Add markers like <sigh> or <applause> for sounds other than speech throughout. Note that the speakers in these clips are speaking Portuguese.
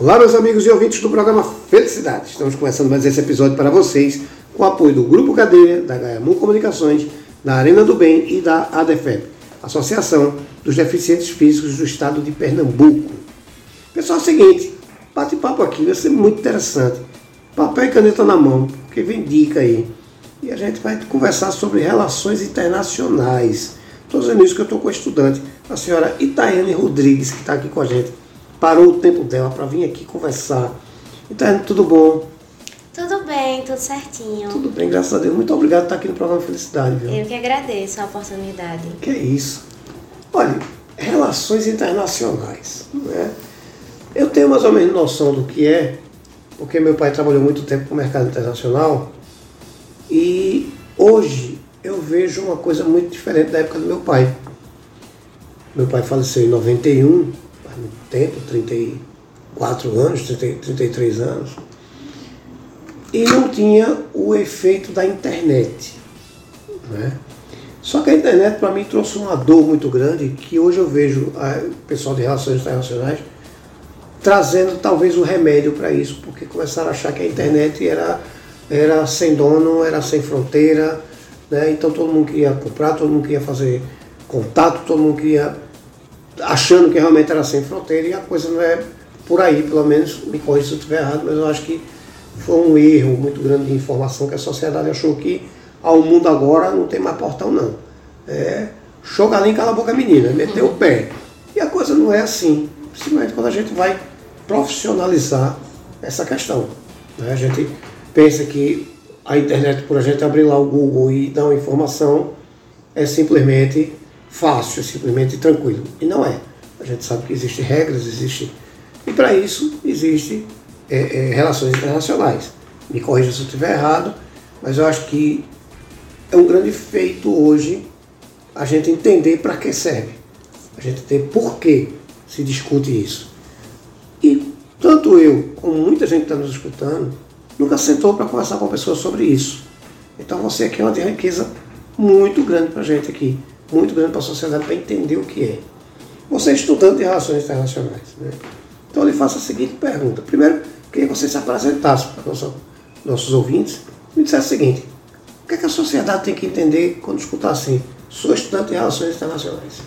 Olá, meus amigos e ouvintes do programa Felicidade. Estamos começando mais esse episódio para vocês com o apoio do Grupo Cadeia, da Gaiamu Comunicações, da Arena do Bem e da ADEFEP, Associação dos Deficientes Físicos do Estado de Pernambuco. Pessoal, é o seguinte, bate-papo aqui vai ser muito interessante. Papel e caneta na mão, porque vem dica aí. E a gente vai conversar sobre relações internacionais. Estou dizendo isso que eu estou com a estudante, a senhora Itaiane Rodrigues, que está aqui com a gente parou o tempo dela para vir aqui conversar. Então, tudo bom? Tudo bem, tudo certinho. Tudo bem, graças a Deus. Muito obrigado por estar aqui no programa Felicidade. Viu? Eu que agradeço a oportunidade. Que é isso. Olha, relações internacionais. Né? Eu tenho mais ou menos noção do que é, porque meu pai trabalhou muito tempo com o mercado internacional e hoje eu vejo uma coisa muito diferente da época do meu pai. Meu pai faleceu em 91 faz muito tempo, 34 anos, 30, 33 anos, e não tinha o efeito da internet. Né? Só que a internet para mim trouxe uma dor muito grande que hoje eu vejo o pessoal de relações internacionais trazendo talvez o um remédio para isso, porque começaram a achar que a internet era, era sem dono, era sem fronteira, né? então todo mundo queria comprar, todo mundo queria fazer contato, todo mundo queria achando que realmente era sem fronteira e a coisa não é por aí, pelo menos me corrija se eu estiver errado, mas eu acho que foi um erro muito grande de informação que a sociedade achou que ao mundo agora não tem mais portão não. É, ali cala a boca menina, meteu o pé. E a coisa não é assim, principalmente quando a gente vai profissionalizar essa questão. Né? A gente pensa que a internet, por a gente abrir lá o Google e dar uma informação, é simplesmente fácil, simplesmente tranquilo. E não é. A gente sabe que existem regras, existe. E para isso existe é, é, relações internacionais. Me corrija se eu estiver errado, mas eu acho que é um grande feito hoje a gente entender para que serve. A gente ter por que se discute isso. E tanto eu como muita gente que está nos escutando nunca sentou para conversar com uma pessoa sobre isso. Então você aqui é uma riqueza muito grande para a gente aqui muito grande para a sociedade para entender o que é. Você é estudante de relações internacionais. Né? Então eu lhe faço a seguinte pergunta. Primeiro, queria que você se apresentasse para nosso, nossos ouvintes e dissesse o seguinte. O que, é que a sociedade tem que entender quando escutar assim? Sou estudante de relações internacionais.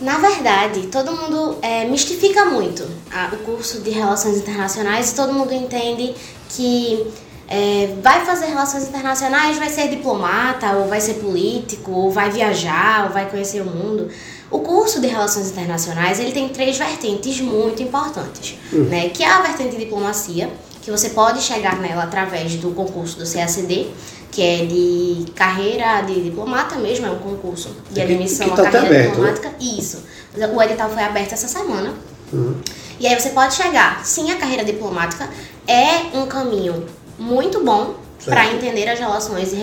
Na verdade, todo mundo é, mistifica muito a, o curso de relações internacionais e todo mundo entende que é, vai fazer relações internacionais, vai ser diplomata, ou vai ser político, ou vai viajar, ou vai conhecer o mundo. O curso de Relações Internacionais ele tem três vertentes muito importantes, uhum. né? Que é a vertente de diplomacia, que você pode chegar nela através do concurso do CACD, que é de carreira de diplomata mesmo, é um concurso de admissão tá à carreira aberto, né? diplomática. Né? Isso. O edital foi aberto essa semana. Uhum. E aí você pode chegar. Sim, a carreira diplomática é um caminho muito bom para entender as relações e, e,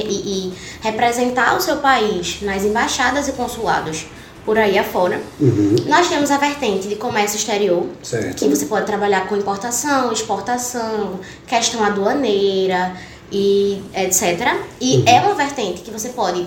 e, representar o seu país nas embaixadas e consulados por aí afora. Uhum. Nós temos a vertente de comércio exterior, certo. que você pode trabalhar com importação, exportação, questão aduaneira e etc. E uhum. é uma vertente que você pode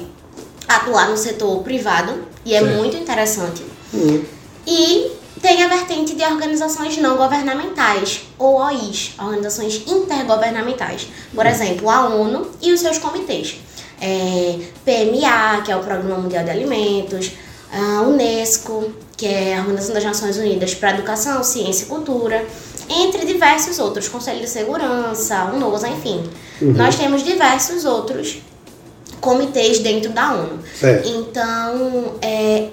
atuar no setor privado e é muito interessante. Uhum. E tem a vertente de organizações não governamentais, ou OIs, organizações intergovernamentais. Por hum. exemplo, a ONU e os seus comitês. É, PMA, que é o Programa Mundial de Alimentos, a Unesco, que é a Organização das Nações Unidas para Educação, Ciência e Cultura, entre diversos outros, Conselho de Segurança, UNOSA, enfim. Uhum. Nós temos diversos outros comitês dentro da ONU. Certo. Então, é,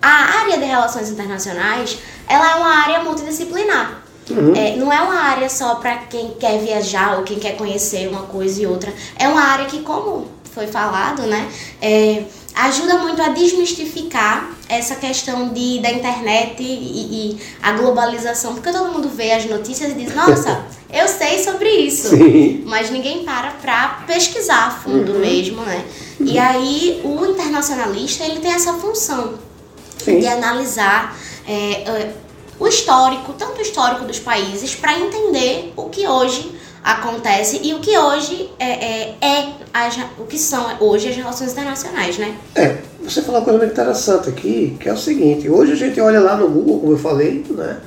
a área de relações internacionais, ela é uma área multidisciplinar. Uhum. É, não é uma área só para quem quer viajar ou quem quer conhecer uma coisa e outra. É uma área que, como foi falado, né, é, ajuda muito a desmistificar essa questão de, da internet e, e, a globalização, porque todo mundo vê as notícias e diz, nossa, <laughs> eu sei sobre isso, Sim. mas ninguém para para pesquisar a fundo uhum. mesmo, né? E aí o internacionalista ele tem essa função Sim. de analisar é, é, o histórico, tanto o histórico dos países, para entender o que hoje acontece e o que hoje é, é, é as, o que são hoje as relações internacionais, né? É, você falou uma coisa muito interessante aqui, que é o seguinte, hoje a gente olha lá no Google, como eu falei, né?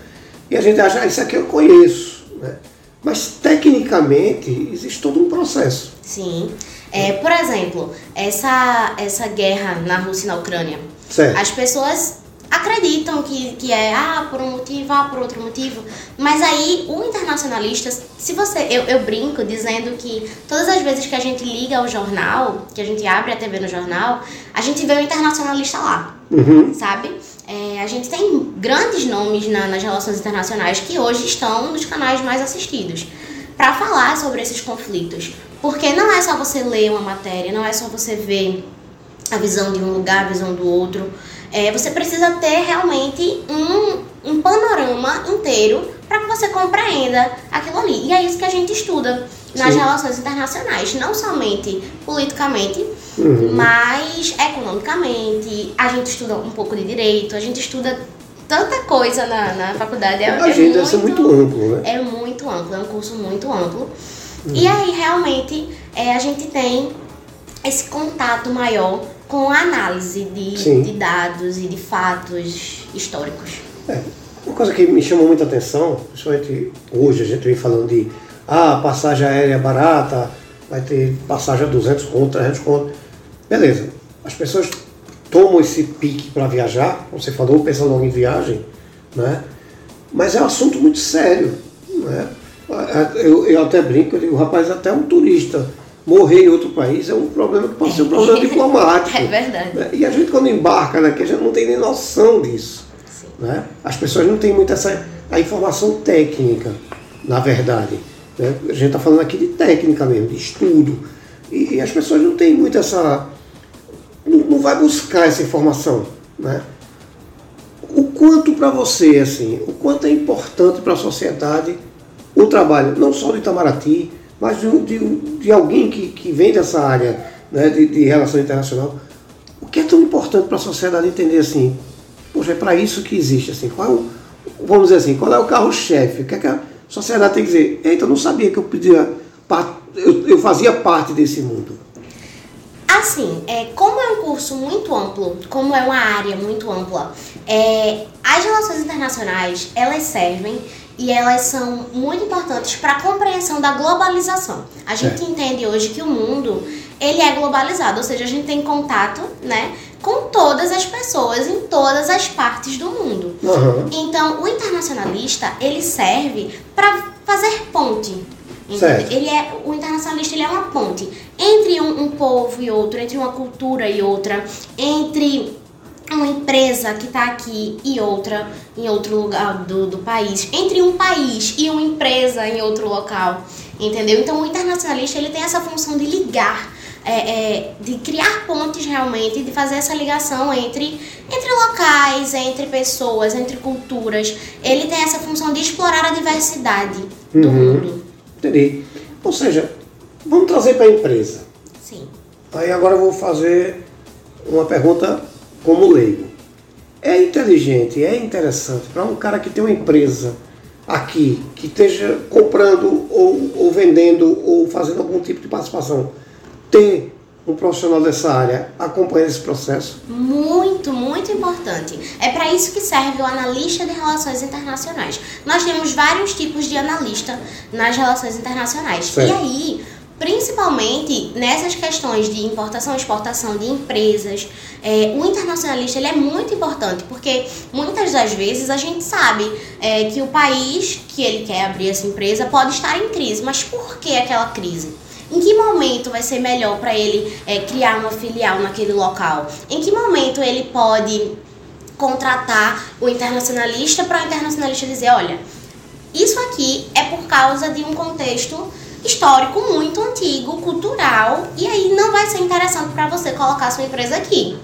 E a gente acha, ah, isso aqui eu conheço. Né? Mas tecnicamente existe todo um processo. Sim. É, por exemplo, essa, essa guerra na Rússia e na Ucrânia. Certo. As pessoas acreditam que, que é ah, por um motivo, ah, por outro motivo. Mas aí o internacionalista, se você. Eu, eu brinco dizendo que todas as vezes que a gente liga ao jornal, que a gente abre a TV no jornal, a gente vê o internacionalista lá. Uhum. Sabe? É, a gente tem grandes nomes na, nas relações internacionais que hoje estão nos canais mais assistidos para falar sobre esses conflitos. Porque não é só você ler uma matéria, não é só você ver a visão de um lugar, a visão do outro. É, você precisa ter realmente um, um panorama inteiro para que você compreenda aquilo ali. E é isso que a gente estuda nas Sim. relações internacionais, não somente politicamente, Uhum. mas economicamente. A gente estuda um pouco de direito, a gente estuda tanta coisa na, na faculdade. É, A é gente deve ser muito amplo, né? é muito amplo, é um curso muito amplo. E aí, realmente, é, a gente tem esse contato maior com a análise de, de dados e de fatos históricos. É, uma coisa que me chama muita atenção, principalmente hoje a gente vem falando de ah, passagem aérea barata, vai ter passagem a 200 conto, 300 conto. Beleza, as pessoas tomam esse pique para viajar, como você falou, pensam logo em viagem, né? mas é um assunto muito sério. Né? Eu, eu até brinco, eu digo, rapaz, até um turista morrer em outro país é um problema que pode ser um problema <laughs> diplomático. É verdade. né? E a gente quando embarca daqui, a gente não tem nem noção disso. Sim. Né? As pessoas não têm muito essa a informação técnica, na verdade. né? A gente está falando aqui de técnica mesmo, de estudo. E, e as pessoas não têm muito essa. Não, não vai buscar essa informação. Né? O quanto para você, assim, o quanto é importante para a sociedade o trabalho, não só do Itamaraty, mas de, de, de alguém que, que vem dessa área né, de, de relação internacional. O que é tão importante para a sociedade entender assim? Poxa, é para isso que existe, assim. Qual é o, vamos dizer assim, qual é o carro-chefe? O que, é que a sociedade tem que dizer? Eita, eu não sabia que eu podia. Eu, eu fazia parte desse mundo. Assim, é, como é um curso muito amplo, como é uma área muito ampla, é, as relações internacionais, elas servem e elas são muito importantes para a compreensão da globalização. A gente Certo. entende hoje que o mundo, ele é globalizado, ou seja, a gente tem contato, né, com todas as pessoas em todas as partes do mundo. Aham. Então, o internacionalista, ele serve para fazer ponte. Ele é o internacionalista, ele é uma ponte entre um, um povo e outro, entre uma cultura e outra, entre uma empresa que está aqui e outra em outro lugar do, do país, entre um país e uma empresa em outro local, entendeu? Então, o internacionalista ele tem essa função de ligar é, é, de criar pontes realmente, de fazer essa ligação entre, entre locais, entre pessoas, entre culturas. Ele tem essa função de explorar a diversidade do Uhum. mundo. Entendi. Ou seja, vamos trazer para a empresa. Sim. Aí agora eu vou fazer uma pergunta como leigo. É inteligente, é interessante para um cara que tem uma empresa aqui, que esteja comprando ou, ou vendendo ou fazendo algum tipo de participação, ter um profissional dessa área acompanhando esse processo? Muito, muito importante. É para isso que serve o analista de relações internacionais. Nós temos vários tipos de analista nas relações internacionais. Certo. E aí, principalmente nessas questões de importação e exportação de empresas, é, o internacionalista ele é muito importante, porque muitas das vezes a gente sabe é, que o país que ele quer abrir essa empresa pode estar em crise, mas por que aquela crise? Em que momento vai ser melhor para ele é, criar uma filial naquele local? Em que momento ele pode contratar o internacionalista para o internacionalista dizer, olha, isso aqui é por causa de um contexto histórico muito antigo, cultural, e aí não vai ser interessante para você colocar sua empresa aqui.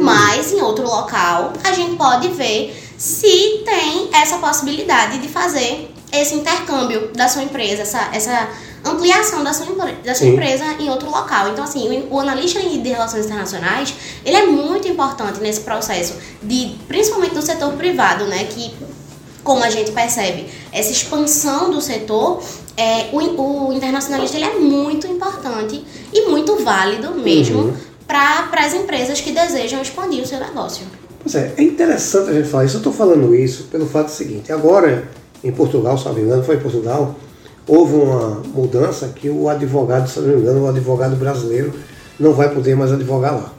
Mas em outro local, a gente pode ver se tem essa possibilidade de fazer esse intercâmbio da sua empresa, essa, essa ampliação da sua, da sua Sim. empresa em outro local. Então, assim, o, o analista de relações internacionais, ele é muito importante nesse processo, de, principalmente do setor privado, né, que como a gente percebe, essa expansão do setor, é, o, o internacionalista ele é muito importante e muito válido mesmo Uhum. para as empresas que desejam expandir o seu negócio. Pois é, é interessante a gente falar isso. Eu estou falando isso pelo fato seguinte. Agora em Portugal, se não me engano, foi em Portugal, houve uma mudança que o advogado, se não me engano, o advogado brasileiro não vai poder mais advogar lá.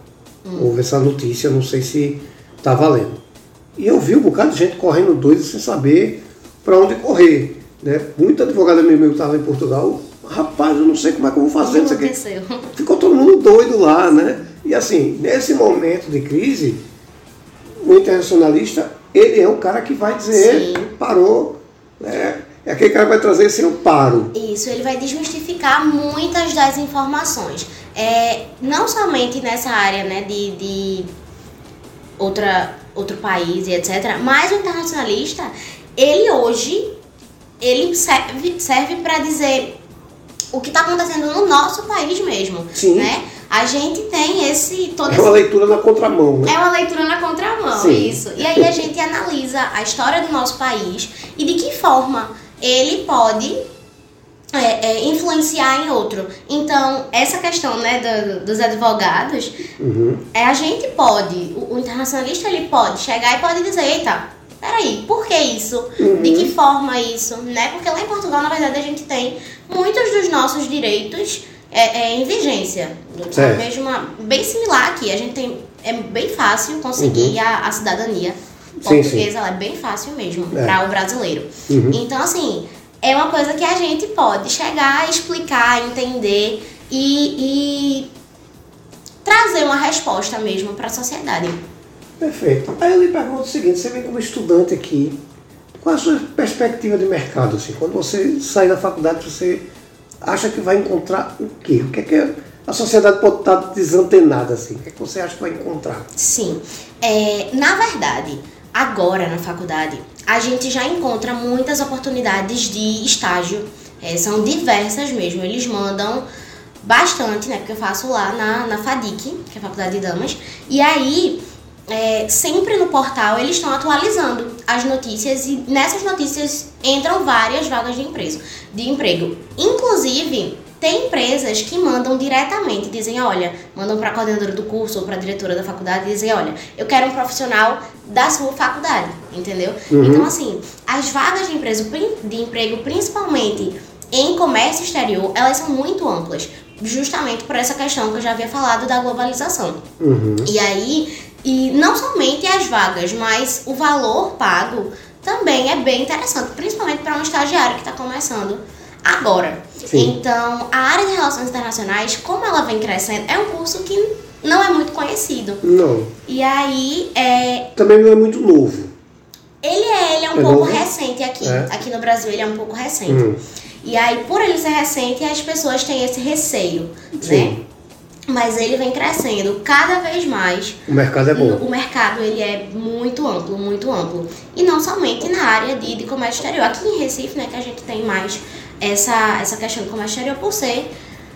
Hum. Houve essa notícia, não sei se está valendo. E eu vi um bocado de gente correndo doido sem saber para onde correr. Né? Muito advogado meu que estava em Portugal, rapaz, eu não sei como é que eu vou fazer. O que aconteceu? <laughs> Ficou todo mundo doido lá, né? E assim, nesse momento de crise, o internacionalista, ele é o cara que vai dizer, Sim. parou, né? É aquele cara que vai trazer esse eu paro. Isso, ele vai desmistificar muitas das informações. É, não somente nessa área né, de, de outra, outro país e etc. Mas o internacionalista, ele hoje, ele serve, serve para dizer o que está acontecendo no nosso país mesmo. Sim. Né? A gente tem esse. Todo é uma leitura na contramão, né? É uma leitura na contramão, Sim. isso. E aí a gente analisa a história do nosso país e de que forma ele pode é, é, influenciar em outro. Então, essa questão né, do, dos advogados, uhum. é, a gente pode, o, o, internacionalista ele pode chegar e pode dizer, eita, peraí, por que isso? Uhum. De que forma isso? Né? Porque lá em Portugal, na verdade, a gente tem muitos dos nossos direitos é, é em vigência. Mesmo bem similar aqui. A gente tem. É bem fácil conseguir uhum. a, a cidadania portuguesa, sim, sim. ela é bem fácil mesmo é. para o brasileiro. Uhum. Então, assim, é uma coisa que a gente pode chegar, explicar, entender e, e trazer uma resposta mesmo para a sociedade. Perfeito. Aí eu lhe pergunto o seguinte: você vem como estudante aqui, qual a sua perspectiva de mercado? Assim? Quando você sai da faculdade, você acha que vai encontrar o quê? O que é que a sociedade pode estar desantenada assim? O que é que você acha que vai encontrar? Sim. É, na verdade, agora na faculdade, a gente já encontra muitas oportunidades de estágio. É, são diversas mesmo. Eles mandam bastante, né? Porque eu faço lá na, na FADIC, que é a Faculdade de Damas. E aí, é, sempre no portal, eles estão atualizando as notícias e nessas notícias entram várias vagas de emprego. De emprego. Inclusive, tem empresas que mandam diretamente, dizem, olha, mandam para a coordenadora do curso ou para a diretora da faculdade e dizem, olha, eu quero um profissional da sua faculdade, entendeu? Uhum. Então, assim, as vagas de, empresa, de emprego, principalmente em comércio exterior, elas são muito amplas, justamente por essa questão que eu já havia falado da globalização. Uhum. E aí, e não somente as vagas, mas o valor pago também é bem interessante, principalmente para um estagiário que está começando agora. Sim. Então, a área de relações internacionais, como ela vem crescendo, é um curso que não é muito conhecido. Não. E aí é. Também não é muito novo. Ele é, ele é um é pouco novo? recente aqui. É. Aqui no Brasil ele é um pouco recente. Hum. E aí, por ele ser recente, as pessoas têm esse receio, Sim. né? Mas ele vem crescendo cada vez mais. O mercado é bom. O mercado ele é muito amplo, muito amplo. E não somente na área de, de comércio exterior. Aqui em Recife, né, que a gente tem mais essa, essa questão do comércio exterior por ser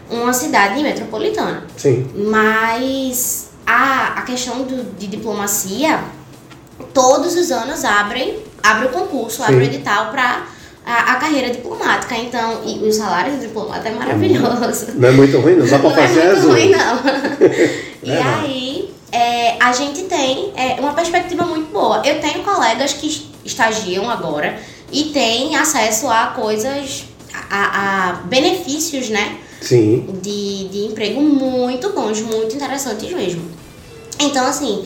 uma cidade metropolitana. Sim. Mas a, a questão do, de diplomacia, todos os anos abrem, abre o concurso, Sim. abre o edital para a, a, carreira diplomática. Então, e o salário do diplomata é maravilhoso. Não é muito ruim, não dá para fazer Não é muito ruim, não. <laughs> e é aí, é, a gente tem é, uma perspectiva muito boa. Eu tenho colegas que estagiam agora e têm acesso a coisas a, a benefícios, né? Sim. De, de emprego muito bons, muito interessantes mesmo. Então, assim,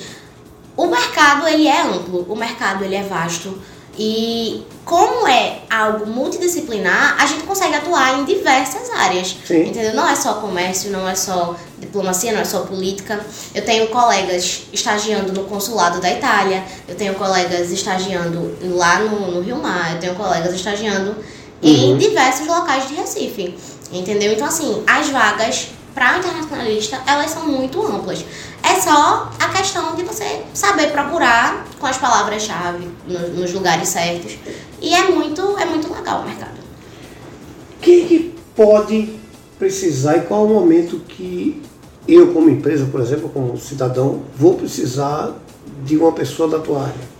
o mercado ele é amplo, o mercado ele é vasto. E como é algo multidisciplinar, a gente consegue atuar em diversas áreas. Sim. Entendeu? Não é só comércio, não é só diplomacia, não é só política. Eu tenho colegas estagiando no consulado da Itália, eu tenho colegas estagiando lá no, no Rio Mar, eu tenho colegas estagiando em uhum. diversos locais de Recife. Entendeu? Então, assim, as vagas para internacionalista, elas são muito amplas. É só a questão de você saber procurar com as palavras-chave no, nos lugares certos. E é muito, é muito legal o mercado. Quem que pode precisar e qual é o momento que eu, como empresa, por exemplo, como cidadão, vou precisar de uma pessoa da tua área?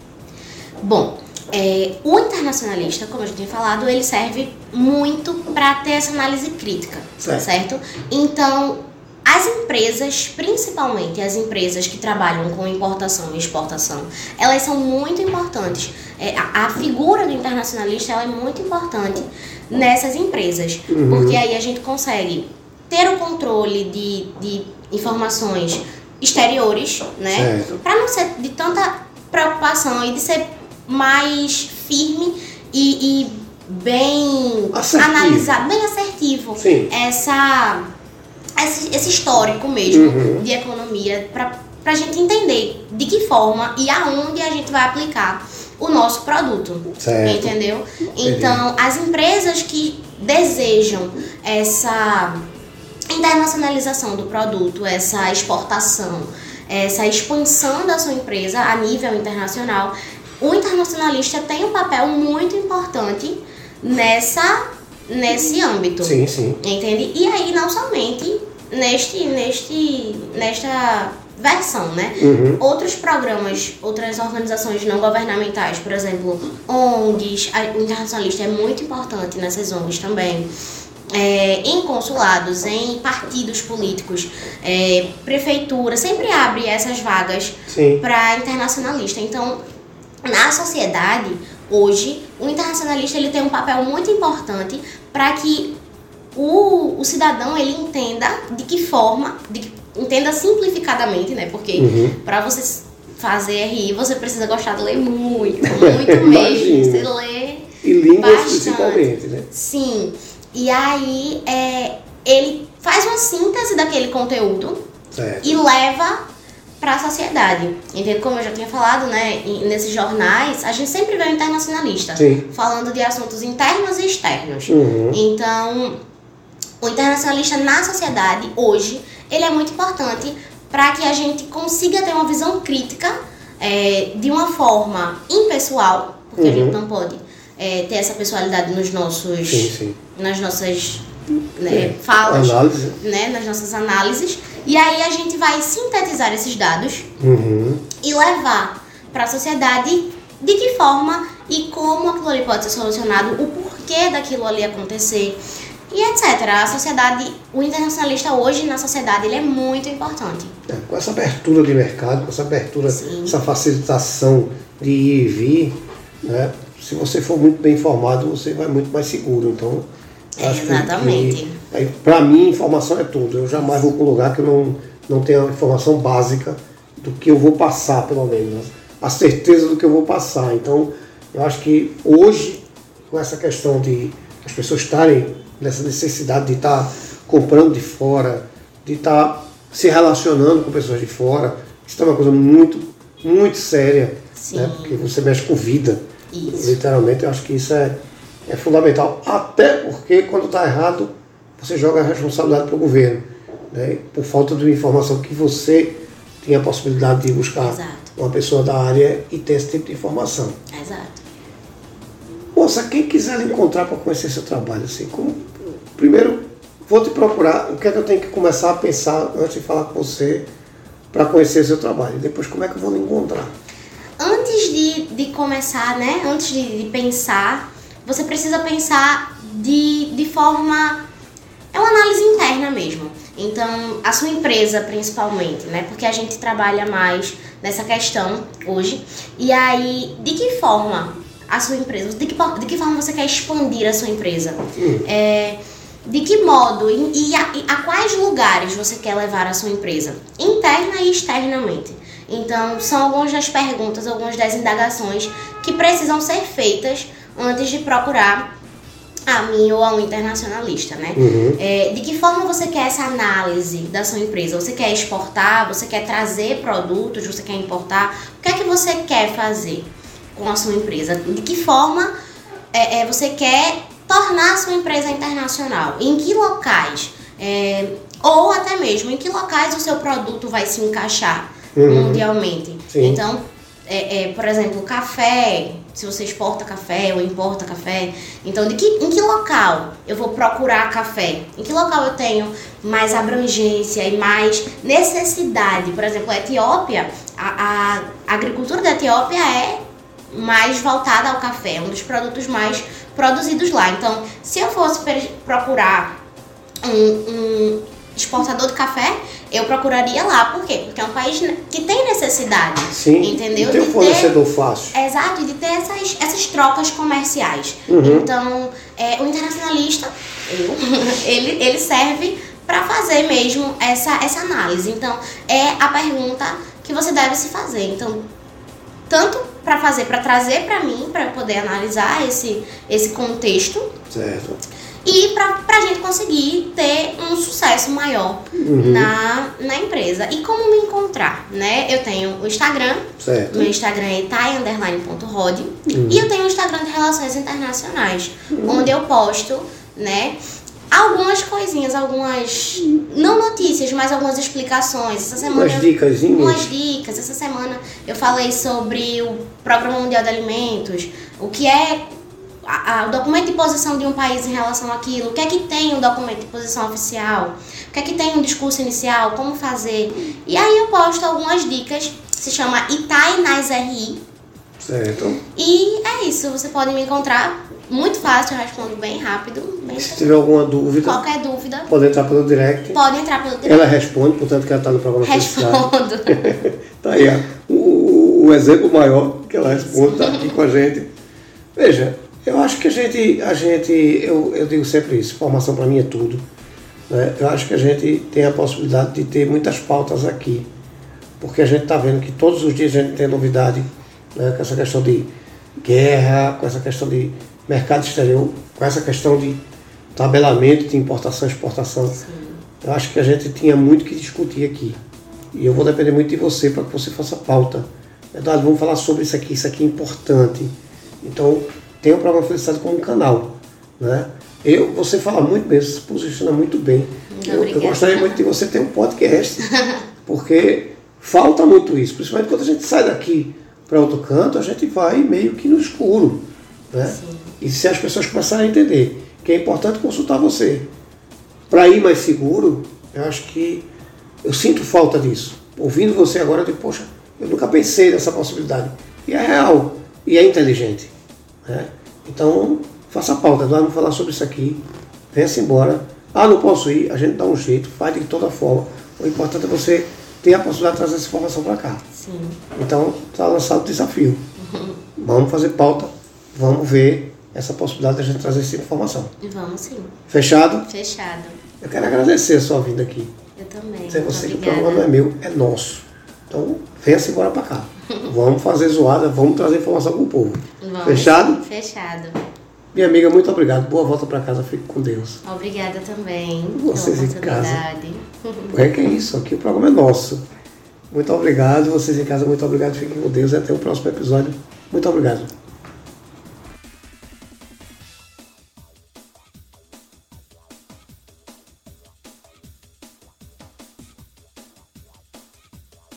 Bom, é, o internacionalista, como a gente tinha falado, ele serve muito para ter essa análise crítica, certo. certo? Então, as empresas, principalmente as empresas que trabalham com importação e exportação, elas são muito importantes. é, a, a, figura do internacionalista é muito importante nessas empresas, uhum. porque aí a gente consegue ter o controle de, de informações exteriores, né? Para não ser de tanta preocupação e de ser mais firme e, e bem assertivo. analisado, bem assertivo Sim. essa esse, esse histórico mesmo uhum. de economia para a gente entender de que forma e aonde a gente vai aplicar o nosso produto. Certo. Entendeu? Então, as empresas que desejam essa internacionalização do produto, essa exportação, essa expansão da sua empresa a nível internacional, o internacionalista tem um papel muito importante nessa nesse âmbito. Sim, sim. Entende? E aí não somente neste neste nesta versão, né? Uhum. Outros programas, outras organizações não governamentais, por exemplo, ONGs, o internacionalista é muito importante nessas ONGs também. É, em consulados, em partidos políticos, é, prefeitura, sempre abre essas vagas para internacionalista. Então, na sociedade, hoje, o internacionalista ele tem um papel muito importante para que o, o cidadão ele entenda de que forma, de, entenda simplificadamente, né? Porque uhum. para você fazer RI, você precisa gostar de ler muito, <laughs> muito mesmo. Você lê e línguas principalmente, né? Sim. E aí é, ele faz uma síntese daquele conteúdo certo. e leva para a sociedade. Entende? Como eu já tinha falado, né, nesses jornais, a gente sempre vê o internacionalista Sim. falando de assuntos internos e externos. Uhum. Então, o internacionalista na sociedade hoje, ele é muito importante para que a gente consiga ter uma visão crítica é, de uma forma impessoal, porque uhum. a gente não pode é, ter essa pessoalidade nos nossos, sim, sim. nas nossas né, falas, Análise. né, nas nossas análises. E aí a gente vai sintetizar esses dados uhum. e levar para a sociedade de que forma e como aquilo ali pode ser solucionado, o porquê daquilo ali acontecer e etc. A sociedade, o internacionalista hoje na sociedade, ele é muito importante. É, com essa abertura de mercado, com essa abertura, Sim. essa facilitação de ir e vir, né? se você for muito bem informado, você vai muito mais seguro. Então, acho Exatamente. para mim, informação é tudo. Eu jamais vou para um lugar que eu não, não tenha informação básica do que eu vou passar, pelo menos. A certeza do que eu vou passar. Então, eu acho que hoje, com essa questão de as pessoas estarem nessa necessidade de estar tá comprando de fora, de estar tá se relacionando com pessoas de fora, isso é uma coisa muito, muito séria, né? porque você mexe com vida. Isso. Literalmente, eu acho que isso é, é fundamental. Até porque, quando está errado, você joga a responsabilidade para o governo. Né? Por falta de informação que você tem a possibilidade de buscar Exato. uma pessoa da área e ter esse tipo de informação. Exato. Moça, quem quiser lhe encontrar para conhecer seu trabalho, assim, como, primeiro vou te procurar, o que é que eu tenho que começar a pensar antes de falar com você para conhecer seu trabalho? Depois, como é que eu vou lhe encontrar? antes de, de começar, né? Antes de, de pensar, você precisa pensar de, de forma. É uma análise interna mesmo. Então, a sua empresa principalmente, né? Porque a gente trabalha mais nessa questão hoje. E aí, de que forma a sua empresa, de que, de que forma você quer expandir a sua empresa? Hum. É, de que modo e, e, a, e a quais lugares você quer levar a sua empresa? Interna e externamente. Então, são algumas das perguntas, algumas das indagações que precisam ser feitas antes de procurar a mim ou a um internacionalista, né? Uhum. É, de que forma você quer essa análise da sua empresa? Você quer exportar? Você quer trazer produtos? Você quer importar? O que é que você quer fazer com a sua empresa? De que forma é, é, você quer tornar a sua empresa internacional? Em que locais? É, ou até mesmo em que locais o seu produto vai se encaixar? uhum. mundialmente. Sim. Então, é, é, por exemplo, café, se você exporta café ou importa café, então de que, em que local eu vou procurar café? Em que local eu tenho mais abrangência e mais necessidade? Por exemplo, a Etiópia, a, a agricultura da Etiópia é mais voltada ao café, é um dos produtos mais produzidos lá. Então, se eu fosse procurar um, um exportador de café, eu procuraria lá. Por quê? Porque é um país que tem necessidade. Sim. Entendeu? E tem um fornecedor ter, fácil. Exato, de ter essas, essas trocas comerciais. Uhum. Então, é, o internacionalista, eu, <laughs> ele, ele serve para fazer mesmo essa, essa análise. Então, é a pergunta que você deve se fazer. Então, tanto para fazer, para trazer para mim, para poder analisar esse, esse contexto. Certo e para a gente conseguir ter um sucesso maior uhum. na, na empresa. E como me encontrar, né? Eu tenho o Instagram, certo. meu Instagram é itai_rod uhum. e eu tenho o Instagram de Relações Internacionais, uhum. onde eu posto, né? Algumas coisinhas, algumas. Não notícias, mas algumas explicações. Essa semana. Umas dicas. Umas dicas. Essa semana eu falei sobre o Programa Mundial de Alimentos, o que é a, a, o documento de posição de um país em relação àquilo, o que é que tem um documento de posição oficial, o que é que tem um discurso inicial, como fazer. E aí eu posto algumas dicas, se chama Itai nas RI. Certo. E é isso, você pode me encontrar muito fácil, eu respondo bem rápido. Bem se tiver alguma dúvida, qualquer dúvida, pode entrar pelo direct. Pode entrar pelo direct. Ela responde, portanto que ela está no programa Respondo. <laughs> tá aí, o, o exemplo maior que ela responde está aqui com a gente. Veja, eu acho que a gente, a gente eu, eu digo sempre isso, formação para mim é tudo. Né? Eu acho que a gente tem a possibilidade de ter muitas pautas aqui, porque a gente está vendo que todos os dias a gente tem novidade né? com essa questão de guerra, com essa questão de mercado exterior, com essa questão de tabelamento de importação e exportação. Sim. Eu acho que a gente tinha muito que discutir aqui. E eu vou depender muito de você para que você faça pauta. Eduardo, vamos falar sobre isso aqui, isso aqui é importante. Então, tem o programa Felicidade como canal. Né? Eu, você fala muito bem, você se posiciona muito bem. Eu, eu, gostaria muito de você ter um podcast, <laughs> porque falta muito isso, principalmente quando a gente sai daqui para outro canto, a gente vai meio que no escuro. Né? E se as pessoas começarem a entender que é importante consultar você para ir mais seguro, eu acho que eu sinto falta disso. Ouvindo você agora, eu digo, poxa, eu nunca pensei nessa possibilidade. E é real, e é inteligente. Né? Então, faça a pauta, vamos falar sobre isso aqui, venha-se embora. Ah, não posso ir, a gente dá um jeito, faz de toda forma. O importante é você ter a possibilidade de trazer essa informação para cá. Sim. Então, está lançado o desafio. Uhum. <laughs> Vamos fazer pauta, vamos ver essa possibilidade de a gente trazer essa informação. Vamos sim. Fechado? Fechado. Eu quero agradecer a sua vinda aqui. Eu também. Dizer você que o programa não é meu, é nosso. Então, venha-se embora para cá. <laughs> vamos fazer zoada, vamos trazer informação para o povo. Vamos. Fechado? Fechado. Minha amiga, muito obrigado. Boa volta para casa. Fique com Deus. Obrigada também. Vocês em casa. É que é isso. Aqui o programa é nosso. Muito obrigado. Vocês em casa, muito obrigado. Fiquem com Deus. E até o próximo episódio. Muito obrigado.